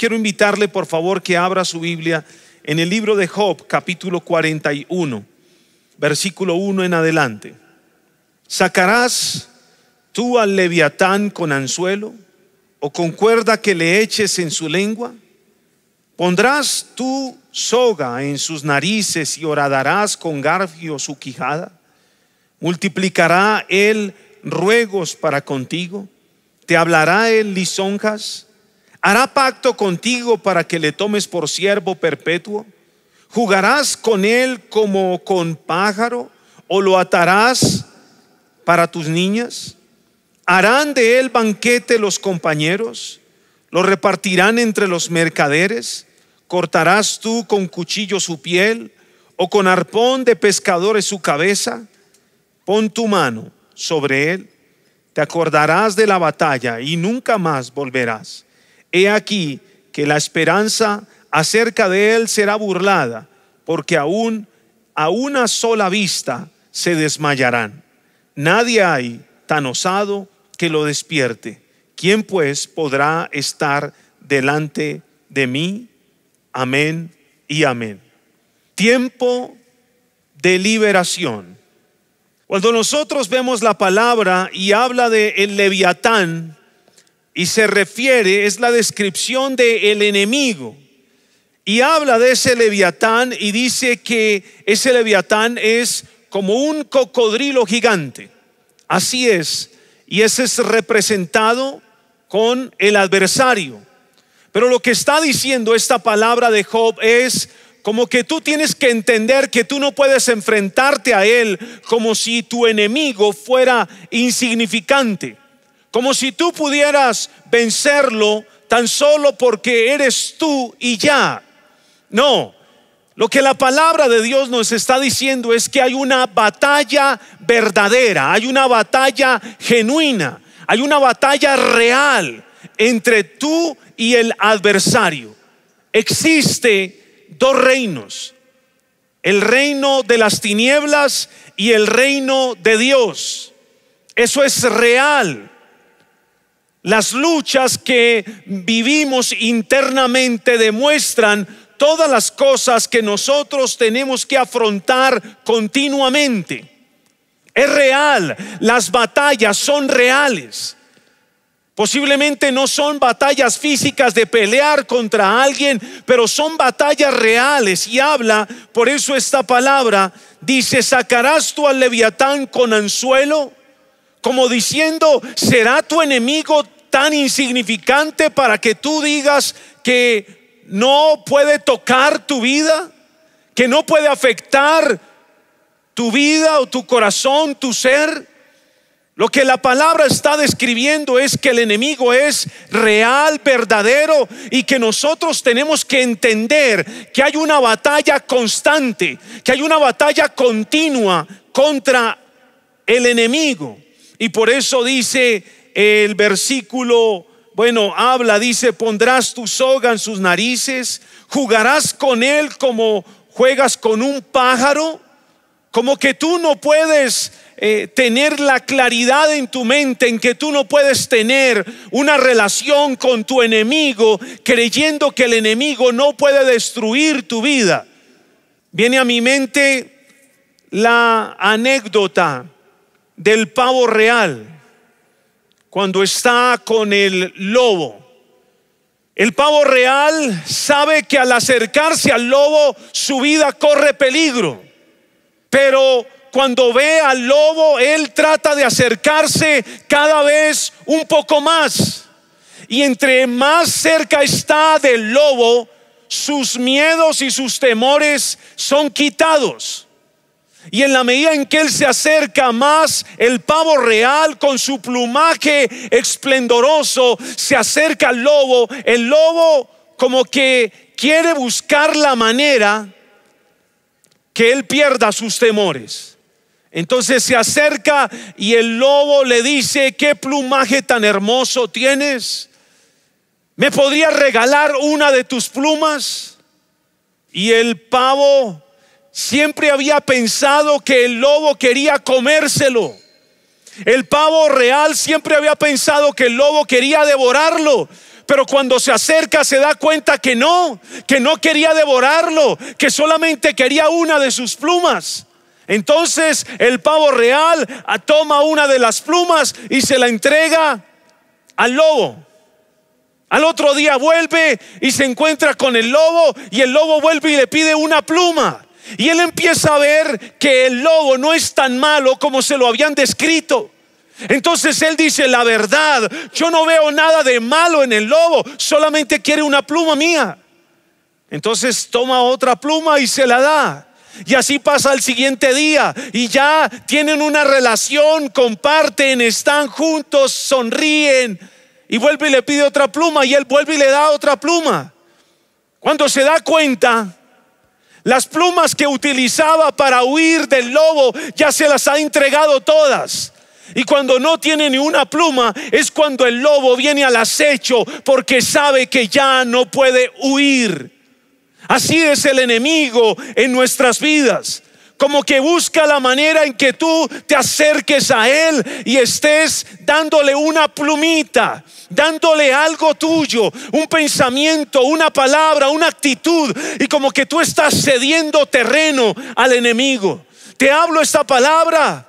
quiero invitarle por favor que abra su Biblia en el libro de Job, capítulo 41, versículo 1 en adelante. ¿Sacarás tú al leviatán con anzuelo o con cuerda que le eches en su lengua? ¿Pondrás tú soga en sus narices y horadarás con garfio su quijada? ¿Multiplicará él ruegos para contigo? ¿Te hablará él lisonjas? ¿Hará pacto contigo para que le tomes por siervo perpetuo? ¿Jugarás con él como con pájaro o lo atarás para tus niñas? ¿Harán de él banquete los compañeros? ¿Lo repartirán entre los mercaderes? ¿Cortarás tú con cuchillo su piel o con arpón de pescadores su cabeza? Pon tu mano sobre él, te acordarás de la batalla y nunca más volverás He aquí que la esperanza acerca de él será burlada, porque aún a una sola vista se desmayarán. Nadie hay tan osado que lo despierte. ¿Quién pues podrá estar delante de mí? Amén y amén. Tiempo de liberación. Cuando nosotros vemos la palabra y habla de el leviatán, y se refiere, es la descripción del el enemigo. Y habla de ese leviatán y dice que ese leviatán es como un cocodrilo gigante. Así es. Y ese es representado con el adversario. Pero lo que está diciendo esta palabra de Job es como que tú tienes que entender que tú no puedes enfrentarte a él como si tu enemigo fuera insignificante. Como si tú pudieras vencerlo tan solo porque eres tú y ya. No, lo que la palabra de Dios nos está diciendo es que hay una batalla verdadera, hay una batalla genuina, hay una batalla real entre tú y el adversario. Existe dos reinos, el reino de las tinieblas y el reino de Dios. Eso es real. Las luchas que vivimos internamente demuestran todas las cosas que nosotros tenemos que afrontar continuamente. Es real, las batallas son reales. Posiblemente no son batallas físicas de pelear contra alguien, pero son batallas reales. Y habla, por eso esta palabra dice, ¿sacarás tú al leviatán con anzuelo? Como diciendo, ¿será tu enemigo tan insignificante para que tú digas que no puede tocar tu vida? ¿Que no puede afectar tu vida o tu corazón, tu ser? Lo que la palabra está describiendo es que el enemigo es real, verdadero y que nosotros tenemos que entender que hay una batalla constante, que hay una batalla continua contra el enemigo. Y por eso dice el versículo, bueno, habla, dice, pondrás tu soga en sus narices, jugarás con él como juegas con un pájaro, como que tú no puedes eh, tener la claridad en tu mente en que tú no puedes tener una relación con tu enemigo creyendo que el enemigo no puede destruir tu vida. Viene a mi mente la anécdota del pavo real cuando está con el lobo. El pavo real sabe que al acercarse al lobo su vida corre peligro, pero cuando ve al lobo, él trata de acercarse cada vez un poco más. Y entre más cerca está del lobo, sus miedos y sus temores son quitados. Y en la medida en que él se acerca más, el pavo real con su plumaje esplendoroso se acerca al lobo. El lobo como que quiere buscar la manera que él pierda sus temores. Entonces se acerca y el lobo le dice, ¿qué plumaje tan hermoso tienes? ¿Me podrías regalar una de tus plumas? Y el pavo siempre había pensado que el lobo quería comérselo. El pavo real siempre había pensado que el lobo quería devorarlo. pero cuando se acerca se da cuenta que no, que no quería devorarlo, que solamente quería una de sus plumas. Entonces el pavo real toma una de las plumas y se la entrega al lobo. Al otro día vuelve y se encuentra con el lobo y el lobo vuelve y le pide una pluma. Y él empieza a ver que el lobo no es tan malo como se lo habían descrito. Entonces él dice, la verdad, yo no veo nada de malo en el lobo, solamente quiere una pluma mía. Entonces toma otra pluma y se la da. Y así pasa el siguiente día y ya tienen una relación, comparten, están juntos, sonríen. Y vuelve y le pide otra pluma y él vuelve y le da otra pluma. Cuando se da cuenta, las plumas que utilizaba para huir del lobo ya se las ha entregado todas. Y cuando no tiene ni una pluma es cuando el lobo viene al acecho porque sabe que ya no puede huir. Así es el enemigo en nuestras vidas. Como que busca la manera en que tú te acerques a Él y estés dándole una plumita, dándole algo tuyo, un pensamiento, una palabra, una actitud. Y como que tú estás cediendo terreno al enemigo. Te hablo esta palabra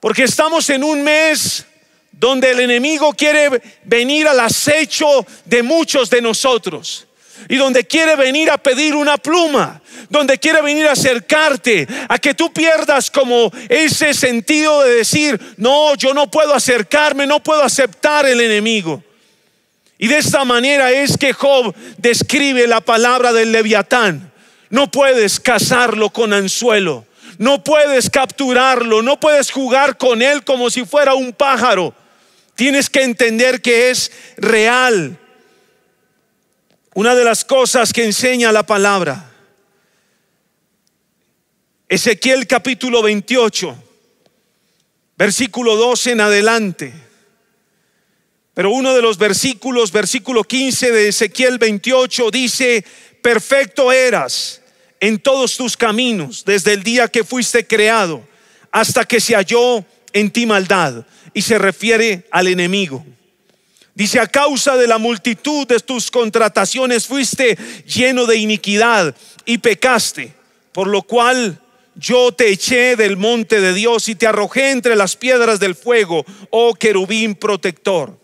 porque estamos en un mes donde el enemigo quiere venir al acecho de muchos de nosotros y donde quiere venir a pedir una pluma, donde quiere venir a acercarte, a que tú pierdas como ese sentido de decir, no, yo no puedo acercarme, no puedo aceptar el enemigo. Y de esta manera es que Job describe la palabra del leviatán. No puedes cazarlo con anzuelo, no puedes capturarlo, no puedes jugar con él como si fuera un pájaro. Tienes que entender que es real una de las cosas que enseña la palabra. Ezequiel capítulo 28, versículo 12 en adelante. Pero uno de los versículos, versículo 15 de Ezequiel 28, dice, perfecto eras en todos tus caminos desde el día que fuiste creado hasta que se halló en ti maldad. Y se refiere al enemigo. Dice, a causa de la multitud de tus contrataciones fuiste lleno de iniquidad y pecaste, por lo cual yo te eché del monte de Dios y te arrojé entre las piedras del fuego, oh querubín protector.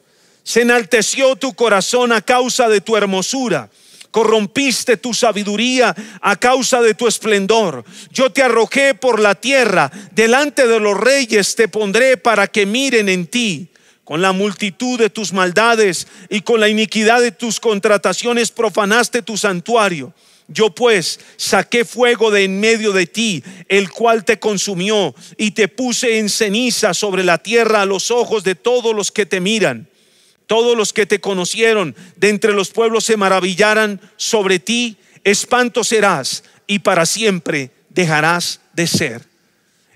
Se enalteció tu corazón a causa de tu hermosura. Corrompiste tu sabiduría a causa de tu esplendor. Yo te arrojé por la tierra, delante de los reyes te pondré para que miren en ti con la multitud de tus maldades y con la iniquidad de tus contrataciones profanaste tu santuario. Yo pues saqué fuego de en medio de ti, el cual te consumió, y te puse en ceniza sobre la tierra a los ojos de todos los que te miran. Todos los que te conocieron de entre los pueblos se maravillarán sobre ti, espanto serás y para siempre dejarás de ser.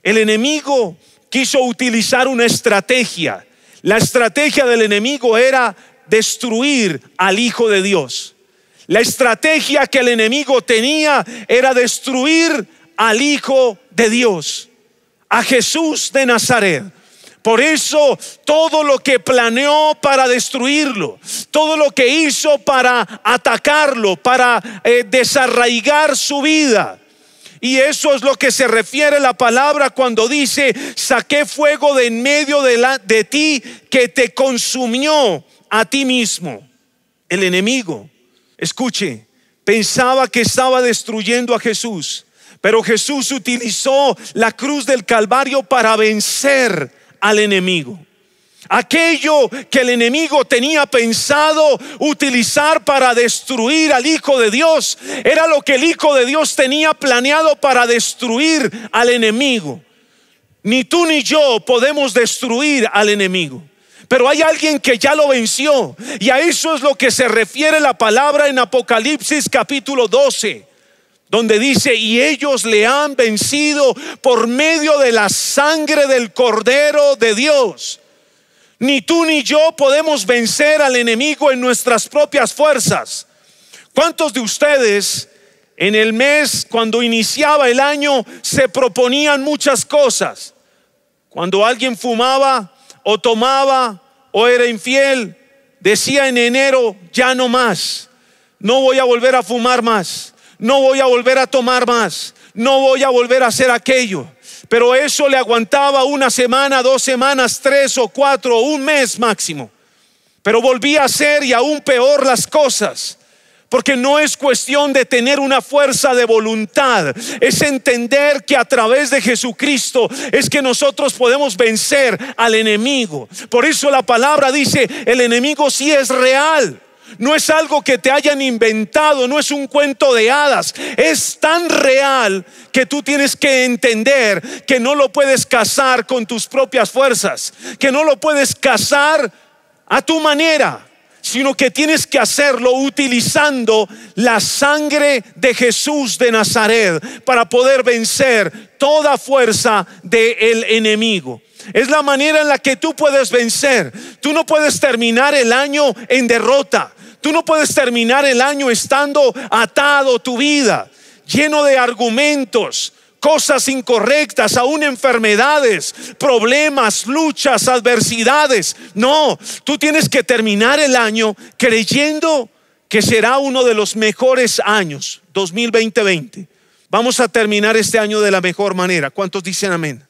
El enemigo quiso utilizar una estrategia la estrategia del enemigo era destruir al Hijo de Dios. La estrategia que el enemigo tenía era destruir al Hijo de Dios, a Jesús de Nazaret. Por eso todo lo que planeó para destruirlo, todo lo que hizo para atacarlo, para eh, desarraigar su vida, y eso es lo que se refiere la palabra cuando dice, saqué fuego de en medio de, la, de ti que te consumió a ti mismo. El enemigo, escuche, pensaba que estaba destruyendo a Jesús, pero Jesús utilizó la cruz del Calvario para vencer al enemigo. Aquello que el enemigo tenía pensado utilizar para destruir al Hijo de Dios, era lo que el Hijo de Dios tenía planeado para destruir al enemigo. Ni tú ni yo podemos destruir al enemigo. Pero hay alguien que ya lo venció. Y a eso es lo que se refiere la palabra en Apocalipsis capítulo 12 donde dice, y ellos le han vencido por medio de la sangre del Cordero de Dios ni tú ni yo podemos vencer al enemigo en nuestras propias fuerzas. ¿Cuántos de ustedes en el mes, cuando iniciaba el año, se proponían muchas cosas? Cuando alguien fumaba o tomaba o era infiel, decía en enero, ya no más, no voy a volver a fumar más, no voy a volver a tomar más, no voy a volver a hacer aquello. Pero eso le aguantaba una semana, dos semanas, tres o cuatro, un mes máximo. Pero volvía a hacer y aún peor las cosas. Porque no es cuestión de tener una fuerza de voluntad, es entender que a través de Jesucristo es que nosotros podemos vencer al enemigo. Por eso la palabra dice, el enemigo sí es real. No es algo que te hayan inventado, no es un cuento de hadas. Es tan real que tú tienes que entender que no lo puedes cazar con tus propias fuerzas, que no lo puedes cazar a tu manera sino que tienes que hacerlo utilizando la sangre de Jesús de Nazaret para poder vencer toda fuerza del enemigo. Es la manera en la que tú puedes vencer. Tú no puedes terminar el año en derrota. Tú no puedes terminar el año estando atado tu vida, lleno de argumentos, cosas incorrectas, aún enfermedades, problemas, luchas, adversidades. No, tú tienes que terminar el año creyendo que será uno de los mejores años, 2020. Vamos a terminar este año de la mejor manera. ¿Cuántos dicen amén?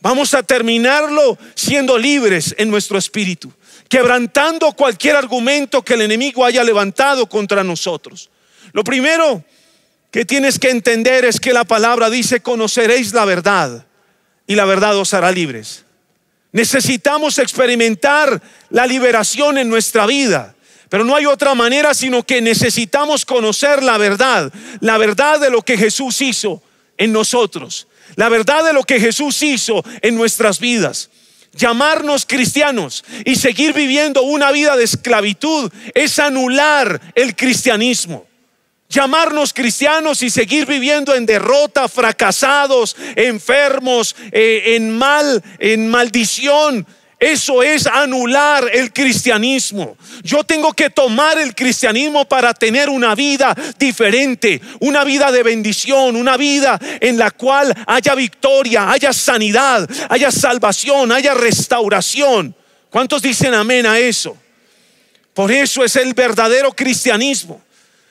Vamos a terminarlo siendo libres en nuestro espíritu, quebrantando cualquier argumento que el enemigo haya levantado contra nosotros. Lo primero que tienes que entender es que la palabra dice, conoceréis la verdad y la verdad os hará libres. Necesitamos experimentar la liberación en nuestra vida. Pero no hay otra manera sino que necesitamos conocer la verdad, la verdad de lo que Jesús hizo en nosotros, la verdad de lo que Jesús hizo en nuestras vidas. Llamarnos cristianos y seguir viviendo una vida de esclavitud es anular el cristianismo llamarnos cristianos y seguir viviendo en derrota, fracasados, enfermos, eh, en mal, en maldición. Eso es anular el cristianismo. Yo tengo que tomar el cristianismo para tener una vida diferente, una vida de bendición, una vida en la cual haya victoria, haya sanidad, haya salvación, haya restauración. ¿Cuántos dicen amén a eso? Por eso es el verdadero cristianismo.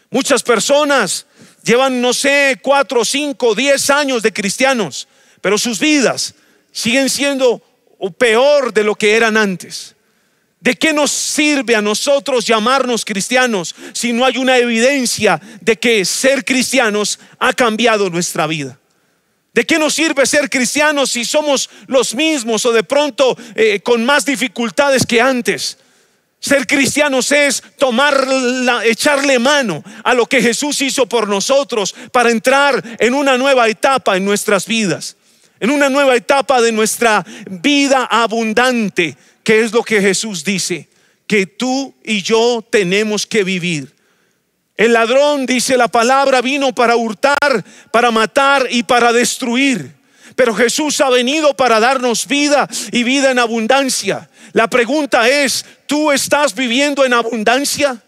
Muchas personas llevan, no sé, cuatro, cinco, diez años de cristianos, pero sus vidas siguen siendo peor de lo que eran antes. ¿De qué nos sirve a nosotros llamarnos cristianos si no hay una evidencia de que ser cristianos ha cambiado nuestra vida? ¿De qué nos sirve ser cristianos si somos los mismos o de pronto eh, con más dificultades que antes? Ser cristianos es tomar, echarle mano a lo que Jesús hizo por nosotros para entrar en una nueva etapa en nuestras vidas, en una nueva etapa de nuestra vida abundante, que es lo que Jesús dice, que tú y yo tenemos que vivir. El ladrón, dice la palabra, vino para hurtar, para matar y para destruir. Pero Jesús ha venido para darnos vida y vida en abundancia. La pregunta es, ¿tú estás viviendo en abundancia?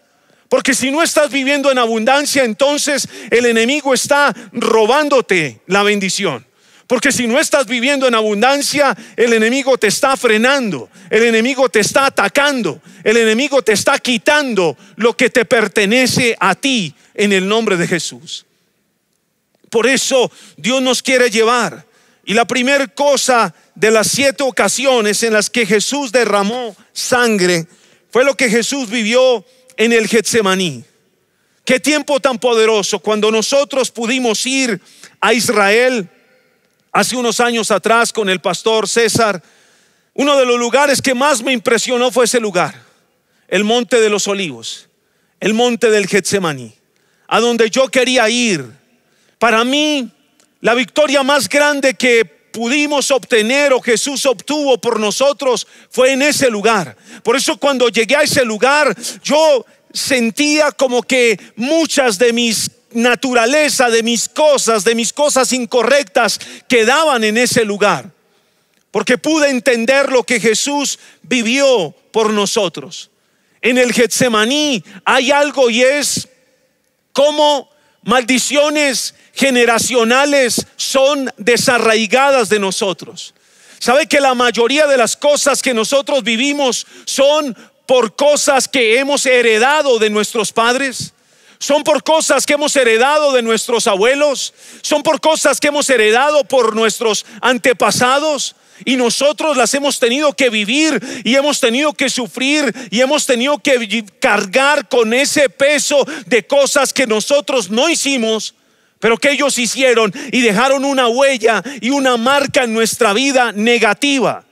Porque si no estás viviendo en abundancia, entonces el enemigo está robándote la bendición. Porque si no estás viviendo en abundancia, el enemigo te está frenando, el enemigo te está atacando, el enemigo te está quitando lo que te pertenece a ti en el nombre de Jesús. Por eso Dios nos quiere llevar y la primera cosa de las siete ocasiones en las que Jesús derramó sangre fue lo que Jesús vivió en el Getsemaní. Qué tiempo tan poderoso cuando nosotros pudimos ir a Israel hace unos años atrás con el pastor César. Uno de los lugares que más me impresionó fue ese lugar, el Monte de los Olivos, el Monte del Getsemaní, a donde yo quería ir. Para mí la victoria más grande que pudimos obtener o Jesús obtuvo por nosotros fue en ese lugar. Por eso cuando llegué a ese lugar, yo sentía como que muchas de mis naturaleza, de mis cosas, de mis cosas incorrectas, quedaban en ese lugar. Porque pude entender lo que Jesús vivió por nosotros. En el Getsemaní hay algo y es como maldiciones generacionales son desarraigadas de nosotros. ¿Sabe que la mayoría de las cosas que nosotros vivimos son por cosas que hemos heredado de nuestros padres. Son por cosas que hemos heredado de nuestros abuelos. Son por cosas que hemos heredado por nuestros antepasados. Y nosotros las hemos tenido que vivir y hemos tenido que sufrir y hemos tenido que cargar con ese peso de cosas que nosotros no hicimos, pero que ellos hicieron y dejaron una huella y una marca en nuestra vida negativa.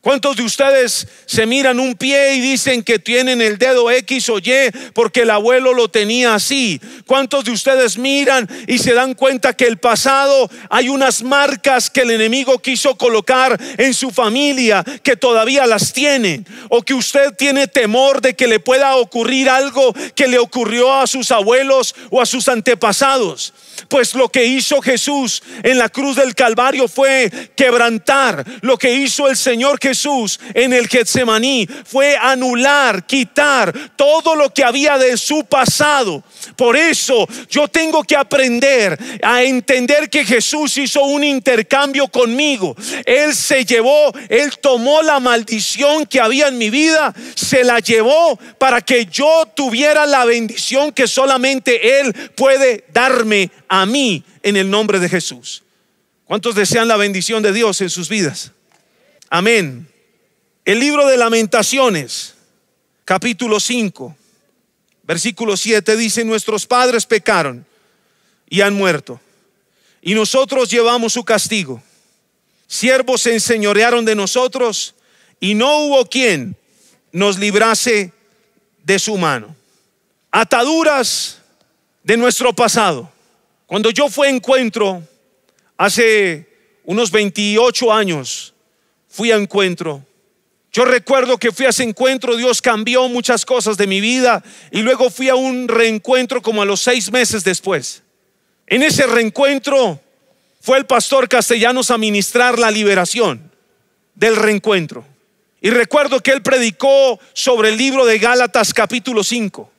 ¿Cuántos de ustedes se miran un pie y dicen que tienen el dedo X o Y porque el abuelo lo tenía así? ¿Cuántos de ustedes miran y se dan cuenta que el pasado hay unas marcas que el enemigo quiso colocar en su familia que todavía las tiene? ¿O que usted tiene temor de que le pueda ocurrir algo que le ocurrió a sus abuelos o a sus antepasados? Pues lo que hizo Jesús en la cruz del Calvario fue quebrantar. Lo que hizo el Señor Jesús en el Getsemaní fue anular, quitar todo lo que había de su pasado. Por eso yo tengo que aprender a entender que Jesús hizo un intercambio conmigo. Él se llevó, él tomó la maldición que había en mi vida, se la llevó para que yo tuviera la bendición que solamente Él puede darme a mí en el nombre de Jesús. ¿Cuántos desean la bendición de Dios en sus vidas? Amén. El libro de lamentaciones, capítulo 5, versículo 7 dice, nuestros padres pecaron y han muerto, y nosotros llevamos su castigo. Siervos se enseñorearon de nosotros y no hubo quien nos librase de su mano. Ataduras de nuestro pasado cuando yo fui a encuentro, hace unos 28 años, fui a encuentro. Yo recuerdo que fui a ese encuentro, Dios cambió muchas cosas de mi vida y luego fui a un reencuentro como a los seis meses después. En ese reencuentro fue el pastor Castellanos a ministrar la liberación del reencuentro. Y recuerdo que él predicó sobre el libro de Gálatas capítulo 5,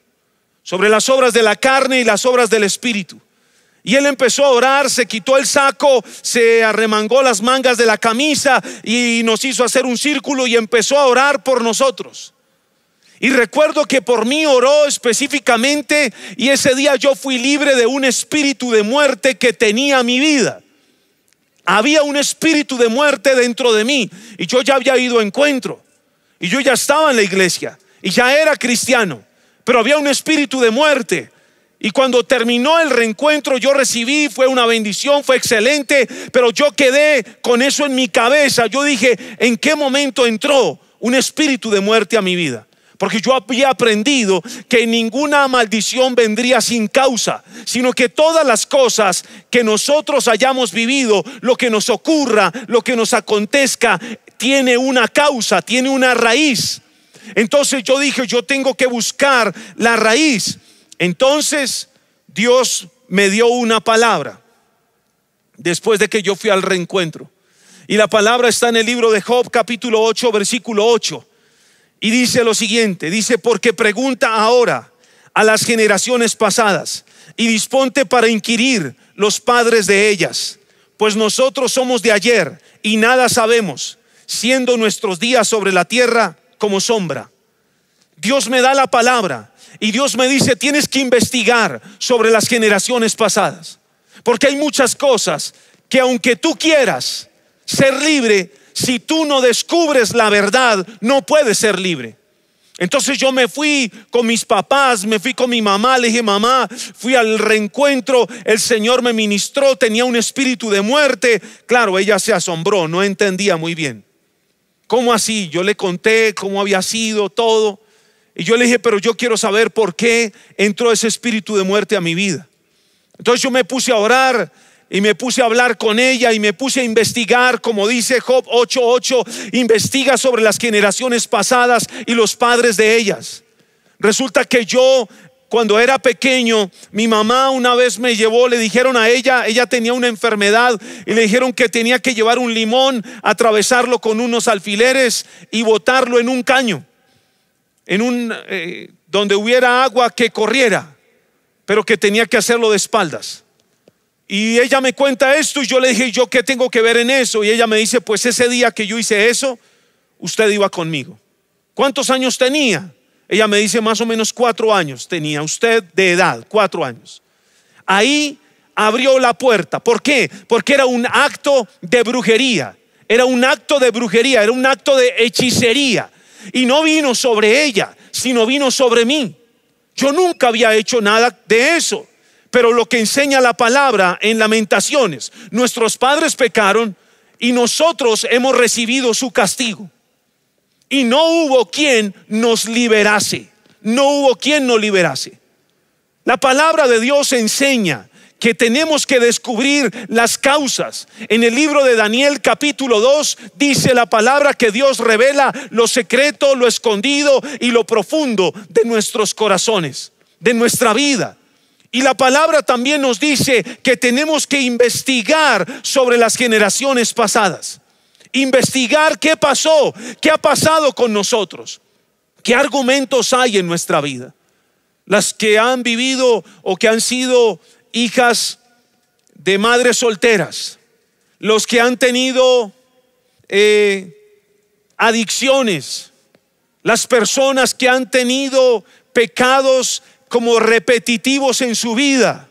sobre las obras de la carne y las obras del Espíritu. Y él empezó a orar, se quitó el saco, se arremangó las mangas de la camisa y nos hizo hacer un círculo y empezó a orar por nosotros. Y recuerdo que por mí oró específicamente y ese día yo fui libre de un espíritu de muerte que tenía mi vida. Había un espíritu de muerte dentro de mí y yo ya había ido a encuentro y yo ya estaba en la iglesia y ya era cristiano, pero había un espíritu de muerte y cuando terminó el reencuentro yo recibí, fue una bendición, fue excelente, pero yo quedé con eso en mi cabeza. Yo dije, ¿en qué momento entró un espíritu de muerte a mi vida? Porque yo había aprendido que ninguna maldición vendría sin causa, sino que todas las cosas que nosotros hayamos vivido, lo que nos ocurra, lo que nos acontezca, tiene una causa, tiene una raíz. Entonces yo dije, yo tengo que buscar la raíz. Entonces Dios me dio una palabra después de que yo fui al reencuentro. Y la palabra está en el libro de Job capítulo 8 versículo 8. Y dice lo siguiente, dice, porque pregunta ahora a las generaciones pasadas y disponte para inquirir los padres de ellas, pues nosotros somos de ayer y nada sabemos, siendo nuestros días sobre la tierra como sombra. Dios me da la palabra y Dios me dice, tienes que investigar sobre las generaciones pasadas. Porque hay muchas cosas que aunque tú quieras ser libre, si tú no descubres la verdad, no puedes ser libre. Entonces yo me fui con mis papás, me fui con mi mamá, le dije, mamá, fui al reencuentro, el Señor me ministró, tenía un espíritu de muerte. Claro, ella se asombró, no entendía muy bien. ¿Cómo así? Yo le conté cómo había sido todo. Y yo le dije, pero yo quiero saber por qué entró ese espíritu de muerte a mi vida. Entonces yo me puse a orar y me puse a hablar con ella y me puse a investigar, como dice Job 8:8, investiga sobre las generaciones pasadas y los padres de ellas. Resulta que yo cuando era pequeño, mi mamá una vez me llevó, le dijeron a ella, ella tenía una enfermedad y le dijeron que tenía que llevar un limón, atravesarlo con unos alfileres y botarlo en un caño en un eh, donde hubiera agua que corriera, pero que tenía que hacerlo de espaldas. Y ella me cuenta esto y yo le dije, ¿yo qué tengo que ver en eso? Y ella me dice, pues ese día que yo hice eso, usted iba conmigo. ¿Cuántos años tenía? Ella me dice más o menos cuatro años tenía usted de edad, cuatro años. Ahí abrió la puerta. ¿Por qué? Porque era un acto de brujería. Era un acto de brujería, era un acto de hechicería. Y no vino sobre ella, sino vino sobre mí. Yo nunca había hecho nada de eso. Pero lo que enseña la palabra en lamentaciones, nuestros padres pecaron y nosotros hemos recibido su castigo. Y no hubo quien nos liberase. No hubo quien nos liberase. La palabra de Dios enseña que tenemos que descubrir las causas. En el libro de Daniel capítulo 2 dice la palabra que Dios revela lo secreto, lo escondido y lo profundo de nuestros corazones, de nuestra vida. Y la palabra también nos dice que tenemos que investigar sobre las generaciones pasadas. Investigar qué pasó, qué ha pasado con nosotros, qué argumentos hay en nuestra vida. Las que han vivido o que han sido hijas de madres solteras, los que han tenido eh, adicciones, las personas que han tenido pecados como repetitivos en su vida,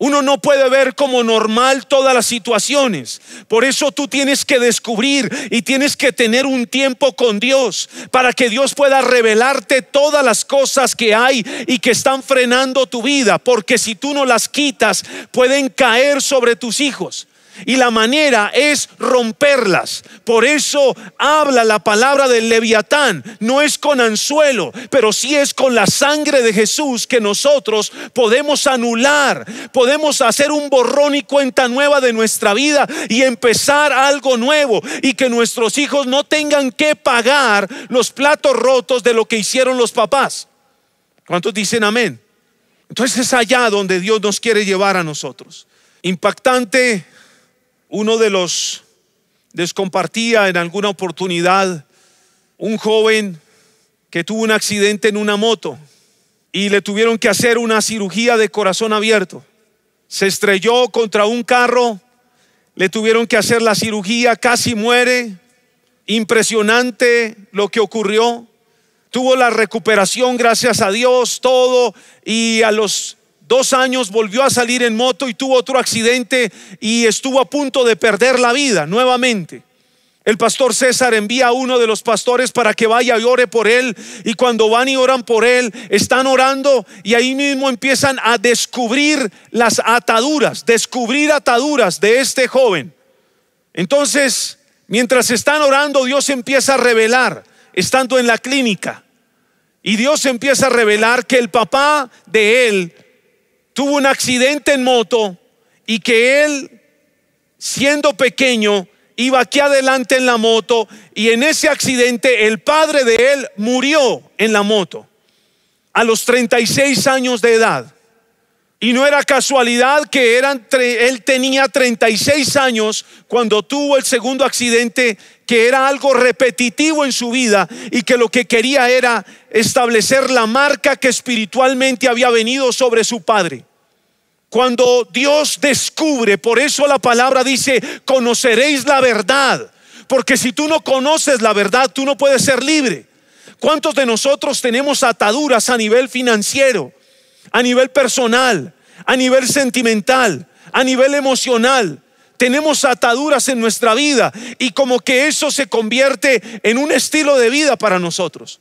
uno no puede ver como normal todas las situaciones. Por eso tú tienes que descubrir y tienes que tener un tiempo con Dios para que Dios pueda revelarte todas las cosas que hay y que están frenando tu vida. Porque si tú no las quitas, pueden caer sobre tus hijos y la manera es romperlas. Por eso habla la palabra del leviatán. No es con anzuelo, pero sí es con la sangre de Jesús que nosotros podemos anular, podemos hacer un borrón y cuenta nueva de nuestra vida y empezar algo nuevo y que nuestros hijos no tengan que pagar los platos rotos de lo que hicieron los papás. ¿Cuántos dicen amén? Entonces es allá donde Dios nos quiere llevar a nosotros. Impactante uno de los les compartía en alguna oportunidad un joven que tuvo un accidente en una moto y le tuvieron que hacer una cirugía de corazón abierto. Se estrelló contra un carro, le tuvieron que hacer la cirugía, casi muere. Impresionante lo que ocurrió. Tuvo la recuperación, gracias a Dios, todo. Y a los dos años volvió a salir en moto y tuvo otro accidente y estuvo a punto de perder la vida nuevamente. El pastor César envía a uno de los pastores para que vaya y ore por él. Y cuando van y oran por él, están orando y ahí mismo empiezan a descubrir las ataduras, descubrir ataduras de este joven. Entonces, mientras están orando, Dios empieza a revelar, estando en la clínica. Y Dios empieza a revelar que el papá de él tuvo un accidente en moto y que él, siendo pequeño, iba aquí adelante en la moto y en ese accidente el padre de él murió en la moto a los 36 años de edad. Y no era casualidad que eran, él tenía 36 años cuando tuvo el segundo accidente, que era algo repetitivo en su vida y que lo que quería era establecer la marca que espiritualmente había venido sobre su padre. Cuando Dios descubre, por eso la palabra dice, conoceréis la verdad, porque si tú no conoces la verdad, tú no puedes ser libre. ¿Cuántos de nosotros tenemos ataduras a nivel financiero? A nivel personal, a nivel sentimental, a nivel emocional. Tenemos ataduras en nuestra vida y como que eso se convierte en un estilo de vida para nosotros.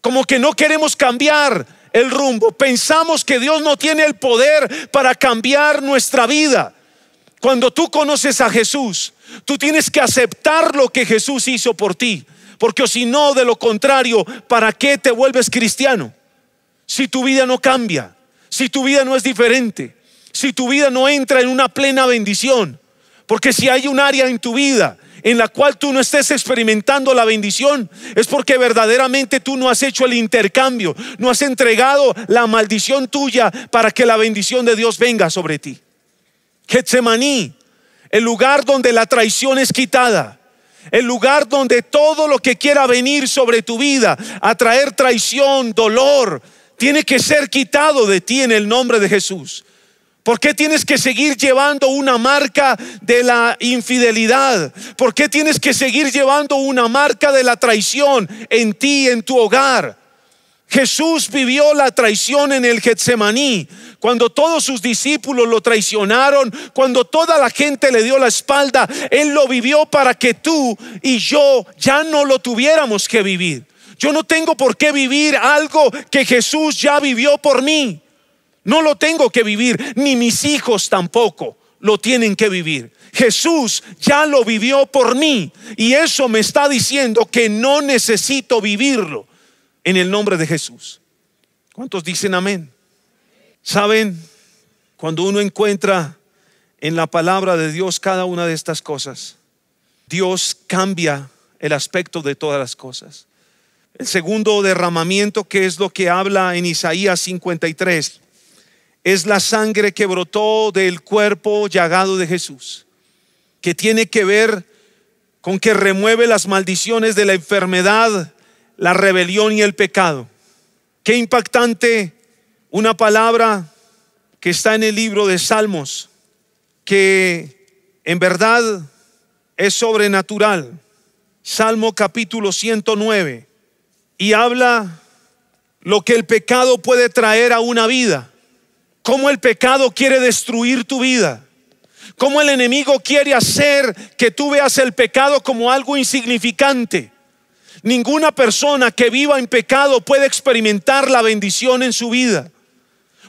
Como que no queremos cambiar el rumbo. Pensamos que Dios no tiene el poder para cambiar nuestra vida. Cuando tú conoces a Jesús, tú tienes que aceptar lo que Jesús hizo por ti. Porque si no, de lo contrario, ¿para qué te vuelves cristiano? Si tu vida no cambia si tu vida no es diferente, si tu vida no entra en una plena bendición. Porque si hay un área en tu vida en la cual tú no estés experimentando la bendición, es porque verdaderamente tú no has hecho el intercambio, no has entregado la maldición tuya para que la bendición de Dios venga sobre ti. Getsemaní, el lugar donde la traición es quitada, el lugar donde todo lo que quiera venir sobre tu vida, a traer traición, dolor, tiene que ser quitado de ti en el nombre de Jesús. ¿Por qué tienes que seguir llevando una marca de la infidelidad? ¿Por qué tienes que seguir llevando una marca de la traición en ti, en tu hogar? Jesús vivió la traición en el Getsemaní, cuando todos sus discípulos lo traicionaron, cuando toda la gente le dio la espalda, Él lo vivió para que tú y yo ya no lo tuviéramos que vivir. Yo no tengo por qué vivir algo que Jesús ya vivió por mí. No lo tengo que vivir, ni mis hijos tampoco lo tienen que vivir. Jesús ya lo vivió por mí y eso me está diciendo que no necesito vivirlo en el nombre de Jesús. ¿Cuántos dicen amén? Saben, cuando uno encuentra en la palabra de Dios cada una de estas cosas, Dios cambia el aspecto de todas las cosas. El segundo derramamiento, que es lo que habla en Isaías 53, es la sangre que brotó del cuerpo llagado de Jesús, que tiene que ver con que remueve las maldiciones de la enfermedad, la rebelión y el pecado. Qué impactante una palabra que está en el libro de Salmos, que en verdad es sobrenatural. Salmo capítulo 109, y habla lo que el pecado puede traer a una vida cómo el pecado quiere destruir tu vida, cómo el enemigo quiere hacer que tú veas el pecado como algo insignificante. Ninguna persona que viva en pecado puede experimentar la bendición en su vida.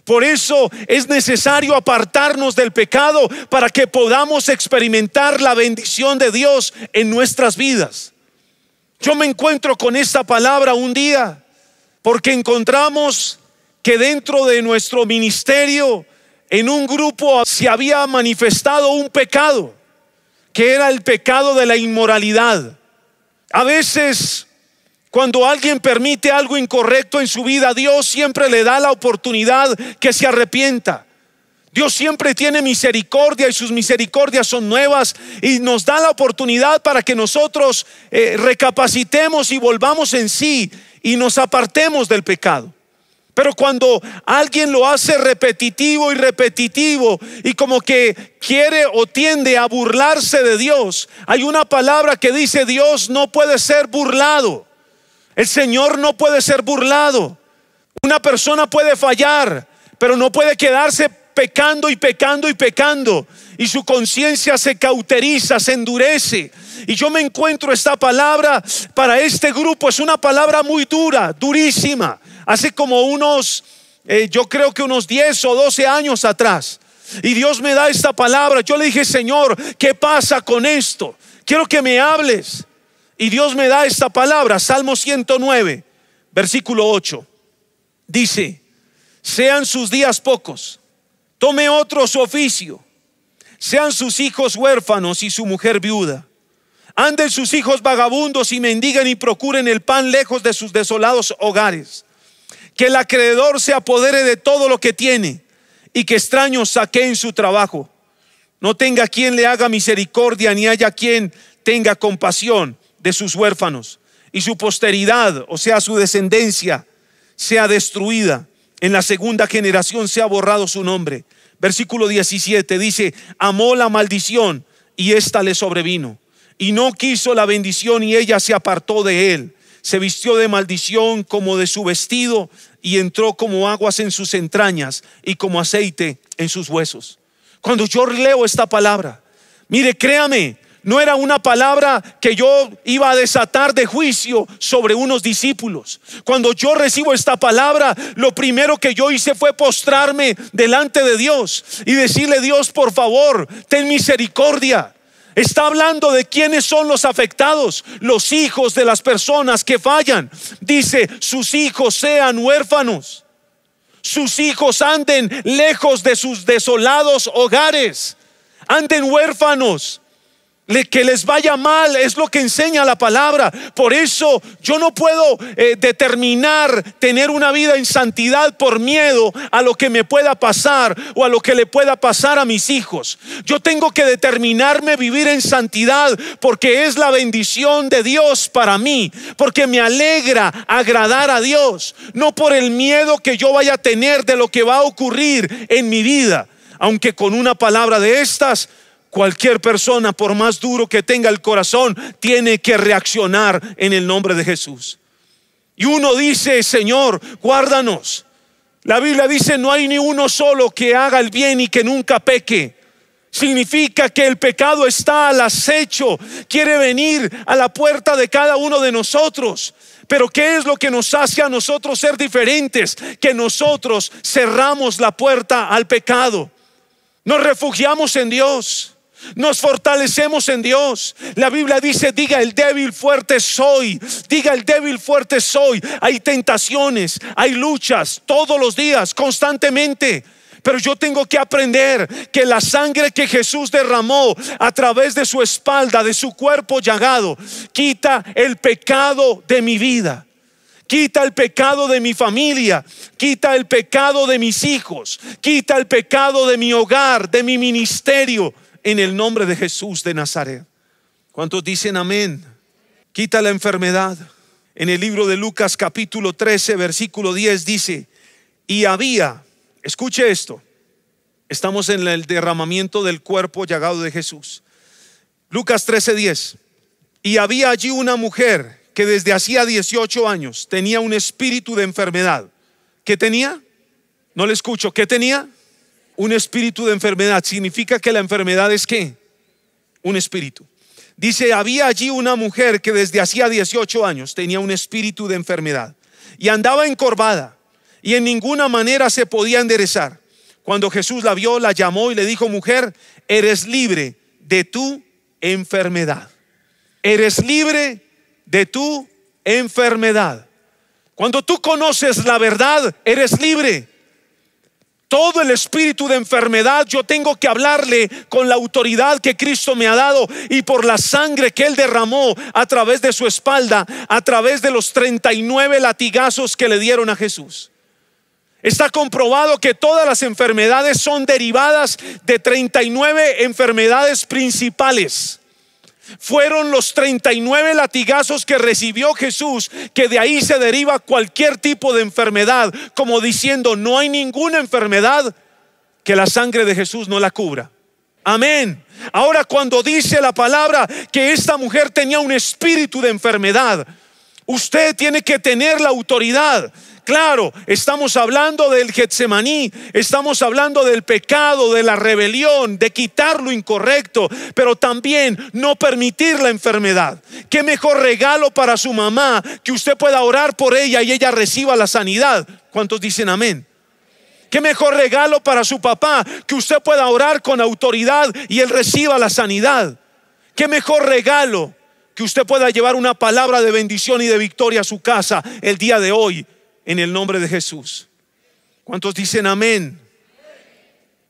Por eso es necesario apartarnos del pecado para que podamos experimentar la bendición de Dios en nuestras vidas. Yo me encuentro con esta palabra un día porque encontramos que dentro de nuestro ministerio, en un grupo, se había manifestado un pecado, que era el pecado de la inmoralidad. A veces, cuando alguien permite algo incorrecto en su vida, Dios siempre le da la oportunidad que se arrepienta. Dios siempre tiene misericordia y sus misericordias son nuevas y nos da la oportunidad para que nosotros eh, recapacitemos y volvamos en sí y nos apartemos del pecado. Pero cuando alguien lo hace repetitivo y repetitivo y como que quiere o tiende a burlarse de Dios, hay una palabra que dice Dios no puede ser burlado. El Señor no puede ser burlado. Una persona puede fallar, pero no puede quedarse pecando y pecando y pecando. Y su conciencia se cauteriza, se endurece. Y yo me encuentro esta palabra para este grupo. Es una palabra muy dura, durísima hace como unos, eh, yo creo que unos 10 o 12 años atrás. Y Dios me da esta palabra. Yo le dije, Señor, ¿qué pasa con esto? Quiero que me hables. Y Dios me da esta palabra, Salmo 109, versículo 8. Dice, sean sus días pocos, tome otro su oficio, sean sus hijos huérfanos y su mujer viuda. Anden sus hijos vagabundos y mendigan y procuren el pan lejos de sus desolados hogares que el acreedor se apodere de todo lo que tiene y que extraños en su trabajo. No tenga quien le haga misericordia, ni haya quien tenga compasión de sus huérfanos. Y su posteridad, o sea, su descendencia, sea destruida. En la segunda generación se ha borrado su nombre. Versículo 17 dice, amó la maldición y ésta le sobrevino. Y no quiso la bendición y ella se apartó de él se vistió de maldición como de su vestido y entró como aguas en sus entrañas y como aceite en sus huesos. Cuando yo leo esta palabra, mire, créame, no era una palabra que yo iba a desatar de juicio sobre unos discípulos. Cuando yo recibo esta palabra, lo primero que yo hice fue postrarme delante de Dios y decirle, Dios, por favor, ten misericordia. Está hablando de quiénes son los afectados, los hijos de las personas que fallan. Dice, sus hijos sean huérfanos, sus hijos anden lejos de sus desolados hogares, anden huérfanos que les vaya mal, es lo que enseña la palabra. Por eso yo no puedo eh, determinar tener una vida en santidad por miedo a lo que me pueda pasar o a lo que le pueda pasar a mis hijos. Yo tengo que determinarme vivir en santidad porque es la bendición de Dios para mí, porque me alegra agradar a Dios, no por el miedo que yo vaya a tener de lo que va a ocurrir en mi vida. aunque con una palabra de estas, cualquier persona, por más duro que tenga el corazón, tiene que reaccionar en el nombre de Jesús. Y uno dice, Señor, guárdanos. La Biblia dice, no hay ni uno solo que haga el bien y que nunca peque. Significa que el pecado está al acecho, quiere venir a la puerta de cada uno de nosotros. Pero ¿qué es lo que nos hace a nosotros ser diferentes? Que nosotros cerramos la puerta al pecado. Nos refugiamos en Dios. Nos fortalecemos en Dios. La Biblia dice, diga el débil fuerte soy. Diga el débil fuerte soy. Hay tentaciones, hay luchas todos los días, constantemente. Pero yo tengo que aprender que la sangre que Jesús derramó a través de su espalda, de su cuerpo llagado, quita el pecado de mi vida. Quita el pecado de mi familia, quita el pecado de mis hijos, quita el pecado de mi hogar, de mi ministerio, en el nombre de Jesús de Nazaret. ¿Cuántos dicen amén? Quita la enfermedad. En el libro de Lucas capítulo 13, versículo 10 dice, y había, escuche esto, estamos en el derramamiento del cuerpo llagado de Jesús. Lucas 13, 10, y había allí una mujer que desde hacía 18 años tenía un espíritu de enfermedad. ¿Qué tenía? No le escucho. ¿Qué tenía? Un espíritu de enfermedad. Significa que la enfermedad es qué? Un espíritu. Dice, había allí una mujer que desde hacía 18 años tenía un espíritu de enfermedad y andaba encorvada y en ninguna manera se podía enderezar. Cuando Jesús la vio, la llamó y le dijo, mujer, eres libre de tu enfermedad. Eres libre de tu enfermedad. Cuando tú conoces la verdad, eres libre todo el espíritu de enfermedad, yo tengo que hablarle con la autoridad que Cristo me ha dado y por la sangre que Él derramó a través de su espalda, a través de los 39 latigazos que le dieron a Jesús. Está comprobado que todas las enfermedades son derivadas de 39 enfermedades principales. Fueron los 39 latigazos que recibió Jesús, que de ahí se deriva cualquier tipo de enfermedad, como diciendo, no hay ninguna enfermedad que la sangre de Jesús no la cubra. Amén. Ahora cuando dice la palabra que esta mujer tenía un espíritu de enfermedad, usted tiene que tener la autoridad Claro, estamos hablando del Getsemaní, estamos hablando del pecado, de la rebelión, de quitar lo incorrecto, pero también no permitir la enfermedad. ¿Qué mejor regalo para su mamá que usted pueda orar por ella y ella reciba la sanidad? ¿Cuántos dicen amén? ¿Qué mejor regalo para su papá que usted pueda orar con autoridad y él reciba la sanidad? ¿Qué mejor regalo que usted pueda llevar una palabra de bendición y de victoria a su casa el día de hoy en el nombre de Jesús. ¿Cuántos dicen amén?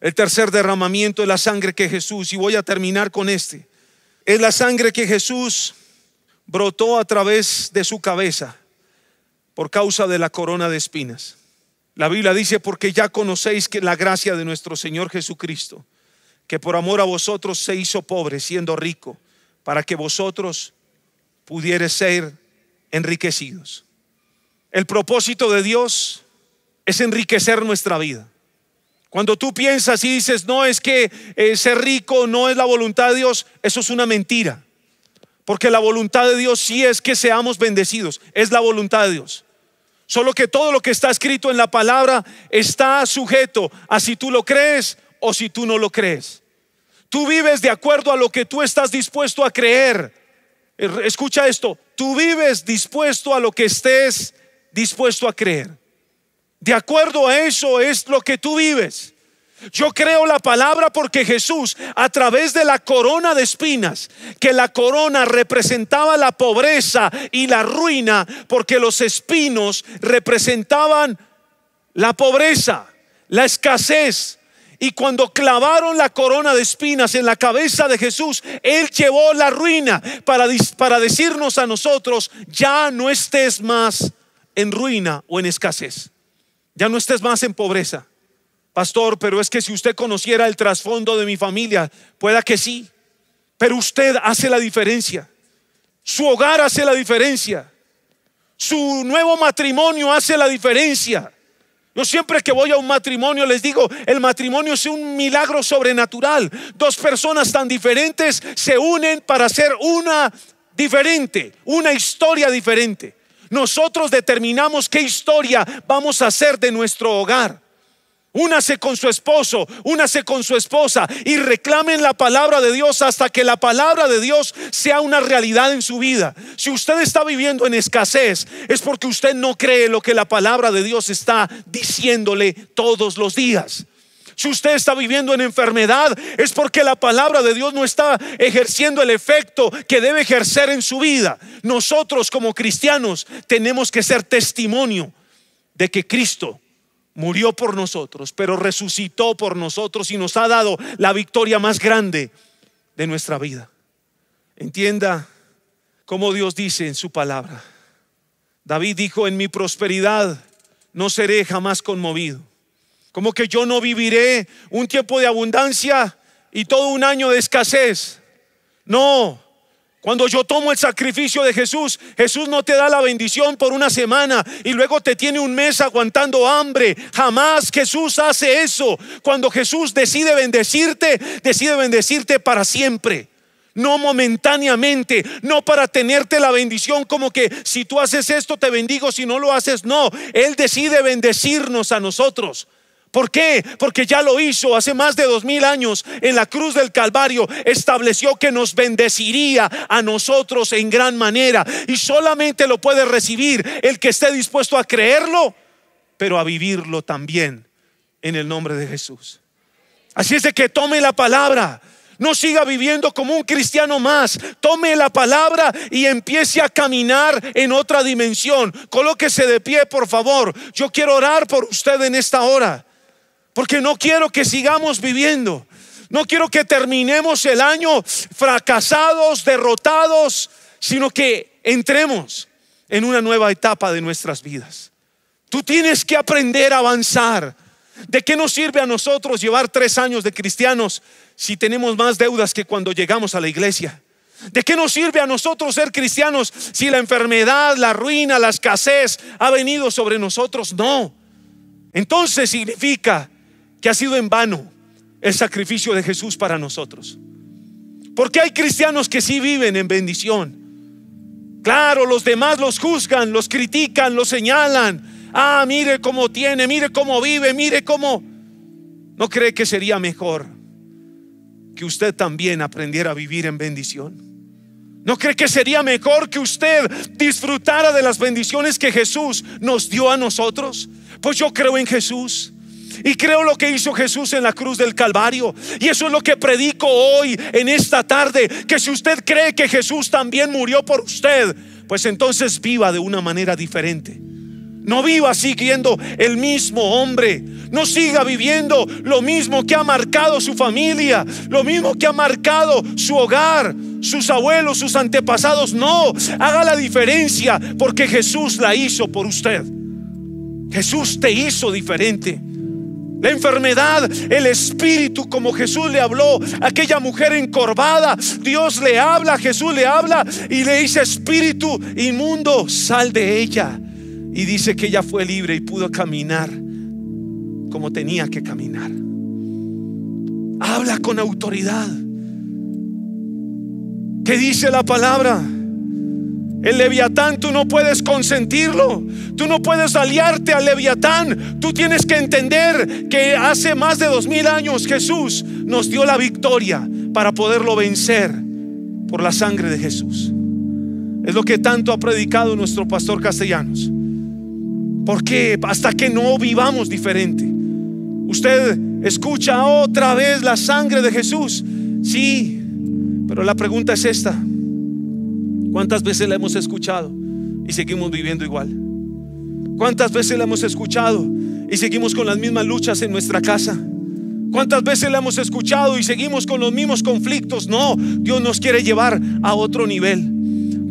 El tercer derramamiento es la sangre que Jesús, y voy a terminar con este, es la sangre que Jesús brotó a través de su cabeza por causa de la corona de espinas. La Biblia dice, porque ya conocéis que la gracia de nuestro Señor Jesucristo, que por amor a vosotros se hizo pobre siendo rico, para que vosotros pudierais ser enriquecidos. El propósito de Dios es enriquecer nuestra vida. Cuando tú piensas y dices, no es que eh, ser rico no es la voluntad de Dios, eso es una mentira. Porque la voluntad de Dios sí es que seamos bendecidos, es la voluntad de Dios. Solo que todo lo que está escrito en la palabra está sujeto a si tú lo crees o si tú no lo crees. Tú vives de acuerdo a lo que tú estás dispuesto a creer. Escucha esto, tú vives dispuesto a lo que estés dispuesto a creer. De acuerdo a eso es lo que tú vives. Yo creo la palabra porque Jesús, a través de la corona de espinas, que la corona representaba la pobreza y la ruina, porque los espinos representaban la pobreza, la escasez. Y cuando clavaron la corona de espinas en la cabeza de Jesús, Él llevó la ruina para, para decirnos a nosotros, ya no estés más en ruina o en escasez. Ya no estés más en pobreza. Pastor, pero es que si usted conociera el trasfondo de mi familia, pueda que sí. Pero usted hace la diferencia. Su hogar hace la diferencia. Su nuevo matrimonio hace la diferencia. Yo siempre que voy a un matrimonio les digo, el matrimonio es un milagro sobrenatural. Dos personas tan diferentes se unen para hacer una diferente, una historia diferente. Nosotros determinamos qué historia vamos a hacer de nuestro hogar. Únase con su esposo, únase con su esposa y reclamen la palabra de Dios hasta que la palabra de Dios sea una realidad en su vida. Si usted está viviendo en escasez, es porque usted no cree lo que la palabra de Dios está diciéndole todos los días. Si usted está viviendo en enfermedad, es porque la palabra de Dios no está ejerciendo el efecto que debe ejercer en su vida. Nosotros como cristianos tenemos que ser testimonio de que Cristo murió por nosotros, pero resucitó por nosotros y nos ha dado la victoria más grande de nuestra vida. Entienda cómo Dios dice en su palabra. David dijo, en mi prosperidad no seré jamás conmovido. Como que yo no viviré un tiempo de abundancia y todo un año de escasez. No, cuando yo tomo el sacrificio de Jesús, Jesús no te da la bendición por una semana y luego te tiene un mes aguantando hambre. Jamás Jesús hace eso. Cuando Jesús decide bendecirte, decide bendecirte para siempre. No momentáneamente, no para tenerte la bendición como que si tú haces esto te bendigo, si no lo haces, no. Él decide bendecirnos a nosotros. ¿Por qué? Porque ya lo hizo hace más de dos mil años en la cruz del Calvario. Estableció que nos bendeciría a nosotros en gran manera. Y solamente lo puede recibir el que esté dispuesto a creerlo, pero a vivirlo también en el nombre de Jesús. Así es de que tome la palabra. No siga viviendo como un cristiano más. Tome la palabra y empiece a caminar en otra dimensión. Colóquese de pie, por favor. Yo quiero orar por usted en esta hora. Porque no quiero que sigamos viviendo. No quiero que terminemos el año fracasados, derrotados, sino que entremos en una nueva etapa de nuestras vidas. Tú tienes que aprender a avanzar. ¿De qué nos sirve a nosotros llevar tres años de cristianos si tenemos más deudas que cuando llegamos a la iglesia? ¿De qué nos sirve a nosotros ser cristianos si la enfermedad, la ruina, la escasez ha venido sobre nosotros? No. Entonces significa que ha sido en vano el sacrificio de Jesús para nosotros. Porque hay cristianos que sí viven en bendición. Claro, los demás los juzgan, los critican, los señalan. Ah, mire cómo tiene, mire cómo vive, mire cómo... ¿No cree que sería mejor que usted también aprendiera a vivir en bendición? ¿No cree que sería mejor que usted disfrutara de las bendiciones que Jesús nos dio a nosotros? Pues yo creo en Jesús. Y creo lo que hizo Jesús en la cruz del Calvario. Y eso es lo que predico hoy, en esta tarde. Que si usted cree que Jesús también murió por usted, pues entonces viva de una manera diferente. No viva siguiendo el mismo hombre. No siga viviendo lo mismo que ha marcado su familia, lo mismo que ha marcado su hogar, sus abuelos, sus antepasados. No, haga la diferencia porque Jesús la hizo por usted. Jesús te hizo diferente la enfermedad, el espíritu, como Jesús le habló aquella mujer encorvada. Dios le habla, Jesús le habla y le dice, espíritu inmundo, sal de ella. Y dice que ella fue libre y pudo caminar como tenía que caminar. Habla con autoridad. ¿Qué dice la palabra? El leviatán tú no puedes consentirlo. Tú no puedes aliarte al leviatán. Tú tienes que entender que hace más de dos mil años Jesús nos dio la victoria para poderlo vencer por la sangre de Jesús. Es lo que tanto ha predicado nuestro pastor Castellanos. Porque hasta que no vivamos diferente. Usted escucha otra vez la sangre de Jesús. Sí, pero la pregunta es esta. ¿Cuántas veces la hemos escuchado y seguimos viviendo igual? ¿Cuántas veces la hemos escuchado y seguimos con las mismas luchas en nuestra casa? ¿Cuántas veces la hemos escuchado y seguimos con los mismos conflictos? No, Dios nos quiere llevar a otro nivel.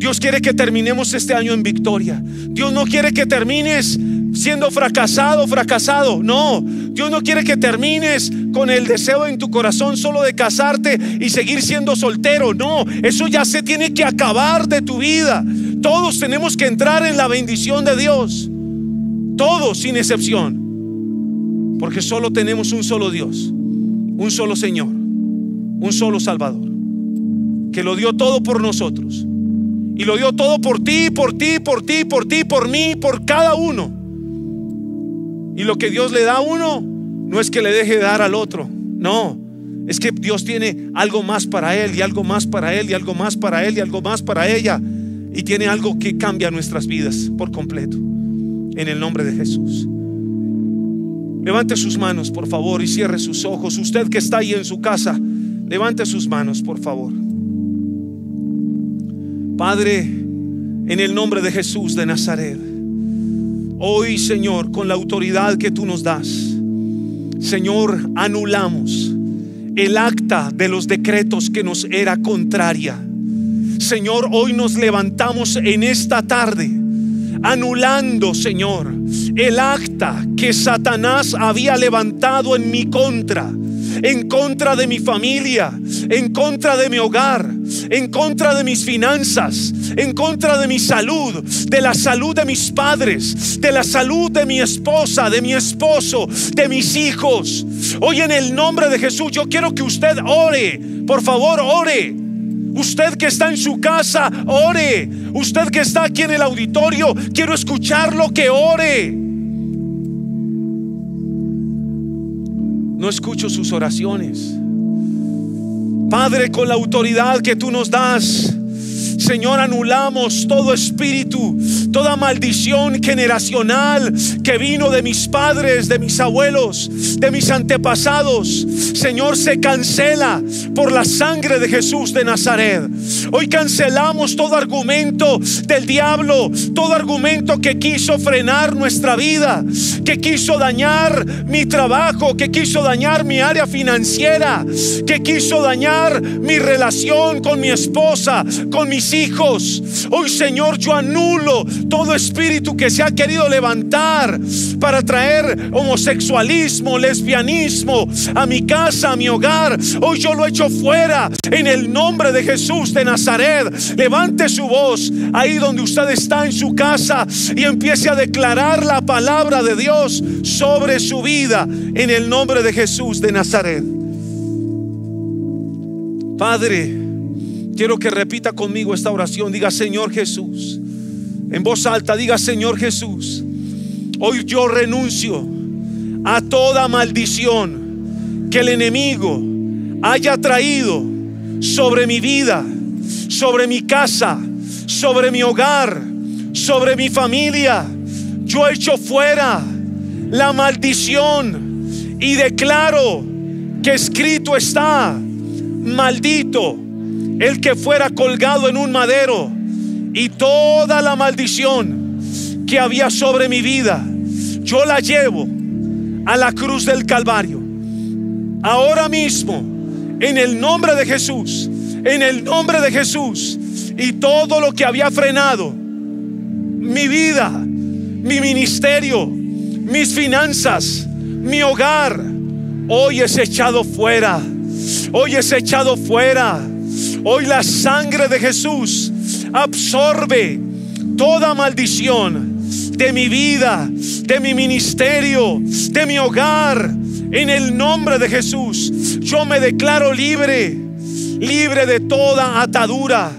Dios quiere que terminemos este año en victoria. Dios no quiere que termines siendo fracasado, fracasado. No, Dios no quiere que termines con el deseo en tu corazón solo de casarte y seguir siendo soltero. No, eso ya se tiene que acabar de tu vida. Todos tenemos que entrar en la bendición de Dios. Todos sin excepción. Porque solo tenemos un solo Dios, un solo Señor, un solo Salvador, que lo dio todo por nosotros. Y lo dio todo por ti, por ti, por ti, por ti, por mí, por cada uno. Y lo que Dios le da a uno no es que le deje dar al otro, no. Es que Dios tiene algo más para él y algo más para él y algo más para él y algo más para ella. Y tiene algo que cambia nuestras vidas por completo. En el nombre de Jesús. Levante sus manos, por favor, y cierre sus ojos. Usted que está ahí en su casa, levante sus manos, por favor. Padre, en el nombre de Jesús de Nazaret, hoy Señor, con la autoridad que tú nos das, Señor, anulamos el acta de los decretos que nos era contraria. Señor, hoy nos levantamos en esta tarde anulando, Señor, el acta que Satanás había levantado en mi contra en contra de mi familia, en contra de mi hogar, en contra de mis finanzas, en contra de mi salud, de la salud de mis padres, de la salud de mi esposa, de mi esposo, de mis hijos. Hoy en el nombre de Jesús yo quiero que usted ore, por favor ore. Usted que está en su casa, ore. Usted que está aquí en el auditorio, quiero escucharlo que ore. no escucho sus oraciones. Padre, con la autoridad que tú nos das, Señor, anulamos todo espíritu, toda maldición generacional que vino de mis padres, de mis abuelos, de mis antepasados. Señor, se cancela por la sangre de Jesús de Nazaret. Hoy cancelamos todo argumento del diablo, todo argumento que quiso frenar nuestra vida, que quiso dañar mi trabajo, que quiso dañar mi área financiera, que quiso dañar mi relación con mi esposa, con hijos. Hoy, Señor, yo anulo todo espíritu que se ha querido levantar para traer homosexualismo, lesbianismo a mi casa, a mi hogar. Hoy yo lo echo fuera en el nombre de Jesús de Nazaret. Levante su voz ahí donde usted está en su casa y empiece a declarar la palabra de Dios sobre su vida en el nombre de Jesús de Nazaret. Padre, Quiero que repita conmigo esta oración. Diga, Señor Jesús. En voz alta, diga, Señor Jesús. Hoy yo renuncio a toda maldición que el enemigo haya traído sobre mi vida, sobre mi casa, sobre mi hogar, sobre mi familia. Yo echo fuera la maldición y declaro que escrito está, maldito el que fuera colgado en un madero y toda la maldición que había sobre mi vida, yo la llevo a la cruz del Calvario. Ahora mismo, en el nombre de Jesús, en el nombre de Jesús, y todo lo que había frenado mi vida, mi ministerio, mis finanzas, mi hogar, hoy es echado fuera. Hoy es echado fuera Hoy la sangre de Jesús absorbe toda maldición de mi vida, de mi ministerio, de mi hogar. En el nombre de Jesús, yo me declaro libre, libre de toda atadura,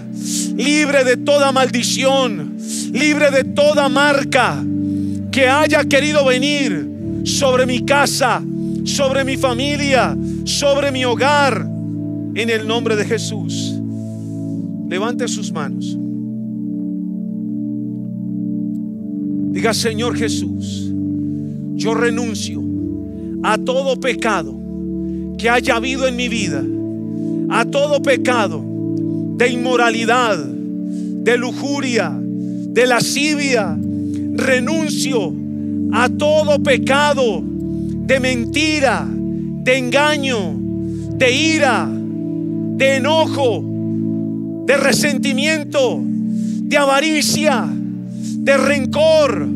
libre de toda maldición, libre de toda marca que haya querido venir sobre mi casa, sobre mi familia, sobre mi hogar. En el nombre de Jesús. Levante sus manos. Diga, Señor Jesús, yo renuncio a todo pecado que haya habido en mi vida, a todo pecado de inmoralidad, de lujuria, de lascivia. Renuncio a todo pecado de mentira, de engaño, de ira, de enojo, de resentimiento, de avaricia, de rencor.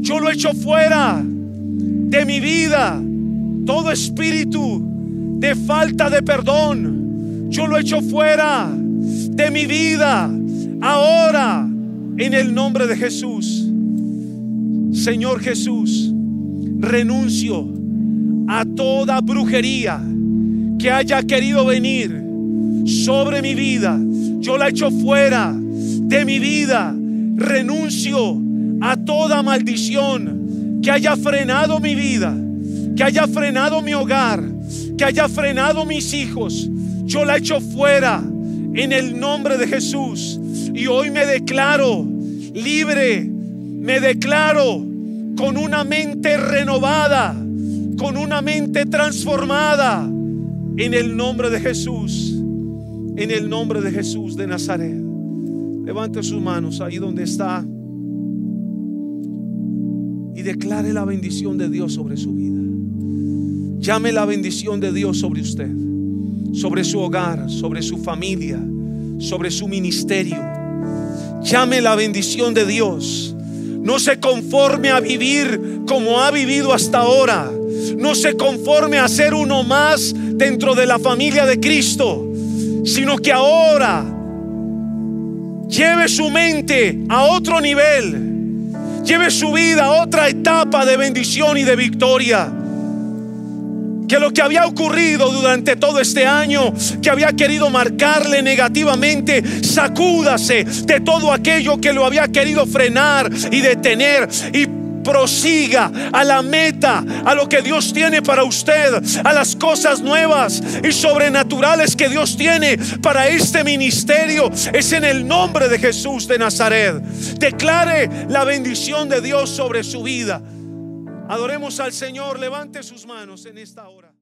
Yo lo echo fuera de mi vida. Todo espíritu de falta de perdón, yo lo echo fuera de mi vida. Ahora, en el nombre de Jesús, Señor Jesús, renuncio a toda brujería que haya querido venir sobre mi vida. Yo la echo fuera de mi vida. Renuncio a toda maldición que haya frenado mi vida, que haya frenado mi hogar, que haya frenado mis hijos. Yo la echo fuera en el nombre de Jesús. Y hoy me declaro libre, me declaro con una mente renovada, con una mente transformada, en el nombre de Jesús, en el nombre de Jesús de Nazaret. Levante sus manos ahí donde está y declare la bendición de Dios sobre su vida. Llame la bendición de Dios sobre usted, sobre su hogar, sobre su familia, sobre su ministerio. Llame la bendición de Dios. No se conforme a vivir como ha vivido hasta ahora. No se conforme a ser uno más dentro de la familia de Cristo, sino que ahora lleve su mente a otro nivel. Lleve su vida a otra etapa de bendición y de victoria que lo que había ocurrido durante todo este año, que había querido marcarle negativamente, sacúdase de todo aquello que lo había querido frenar y detener y prosiga a la meta, a lo que Dios tiene para usted, a las cosas nuevas y sobrenaturales que Dios tiene para este ministerio. Es en el nombre de Jesús de Nazaret. Declare la bendición de Dios sobre su vida. Adoremos al Señor. Levante sus manos en esta hora.